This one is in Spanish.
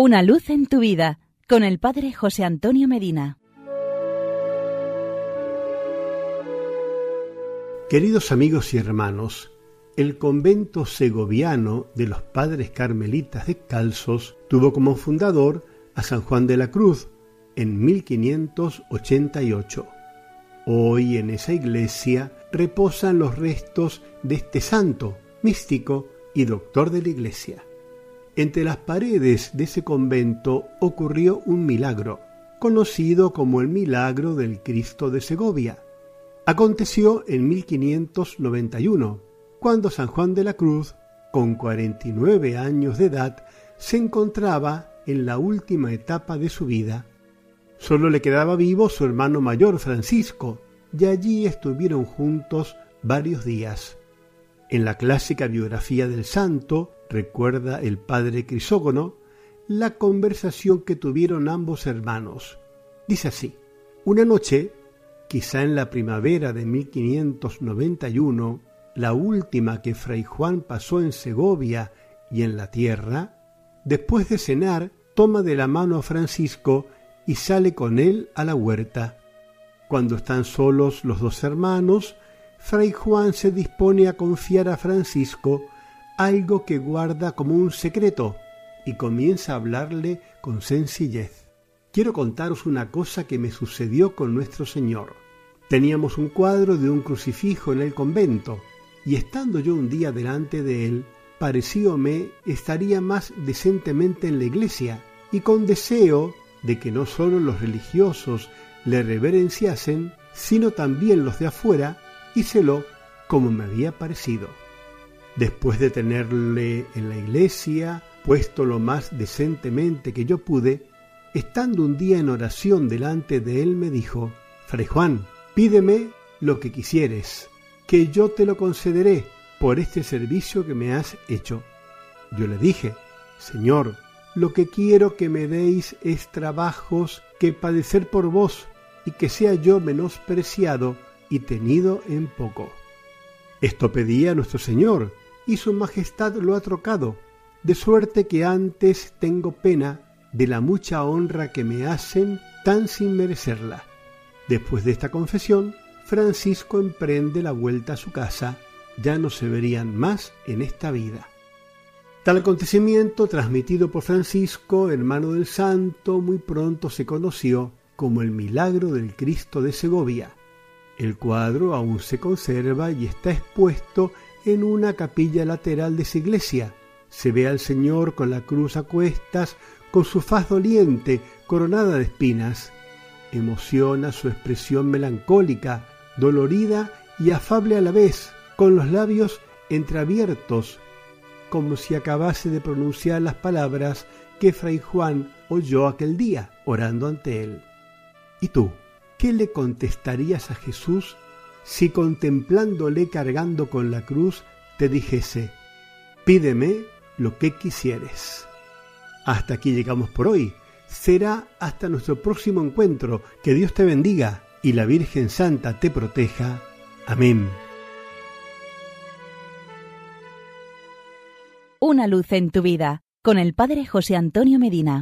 Una luz en tu vida con el Padre José Antonio Medina. Queridos amigos y hermanos, el convento segoviano de los padres carmelitas descalzos tuvo como fundador a San Juan de la Cruz en 1588. Hoy en esa iglesia reposan los restos de este santo, místico y doctor de la iglesia. Entre las paredes de ese convento ocurrió un milagro, conocido como el milagro del Cristo de Segovia. Aconteció en 1591, cuando San Juan de la Cruz, con 49 años de edad, se encontraba en la última etapa de su vida. Solo le quedaba vivo su hermano mayor Francisco, y allí estuvieron juntos varios días. En la clásica biografía del santo, recuerda el padre Crisógono, la conversación que tuvieron ambos hermanos. Dice así, una noche, quizá en la primavera de 1591, la última que Fray Juan pasó en Segovia y en la tierra, después de cenar, toma de la mano a Francisco y sale con él a la huerta. Cuando están solos los dos hermanos, Fray Juan se dispone a confiar a Francisco algo que guarda como un secreto y comienza a hablarle con sencillez. Quiero contaros una cosa que me sucedió con nuestro Señor. Teníamos un cuadro de un crucifijo en el convento, y estando yo un día delante de él, parecióme estaría más decentemente en la iglesia, y con deseo de que no sólo los religiosos le reverenciasen, sino también los de afuera, como me había parecido. Después de tenerle en la iglesia, puesto lo más decentemente que yo pude, estando un día en oración delante de él, me dijo, Fray Juan, pídeme lo que quisieres, que yo te lo concederé por este servicio que me has hecho. Yo le dije, Señor, lo que quiero que me deis es trabajos que padecer por vos y que sea yo menospreciado y tenido en poco. Esto pedía nuestro Señor, y su Majestad lo ha trocado, de suerte que antes tengo pena de la mucha honra que me hacen tan sin merecerla. Después de esta confesión, Francisco emprende la vuelta a su casa, ya no se verían más en esta vida. Tal acontecimiento, transmitido por Francisco, hermano del santo, muy pronto se conoció como el milagro del Cristo de Segovia, el cuadro aún se conserva y está expuesto en una capilla lateral de esa iglesia. Se ve al Señor con la cruz a cuestas, con su faz doliente, coronada de espinas. Emociona su expresión melancólica, dolorida y afable a la vez, con los labios entreabiertos, como si acabase de pronunciar las palabras que Fray Juan oyó aquel día orando ante él. ¿Y tú? ¿Qué le contestarías a Jesús si contemplándole cargando con la cruz te dijese, pídeme lo que quisieres? Hasta aquí llegamos por hoy. Será hasta nuestro próximo encuentro. Que Dios te bendiga y la Virgen Santa te proteja. Amén. Una luz en tu vida con el Padre José Antonio Medina.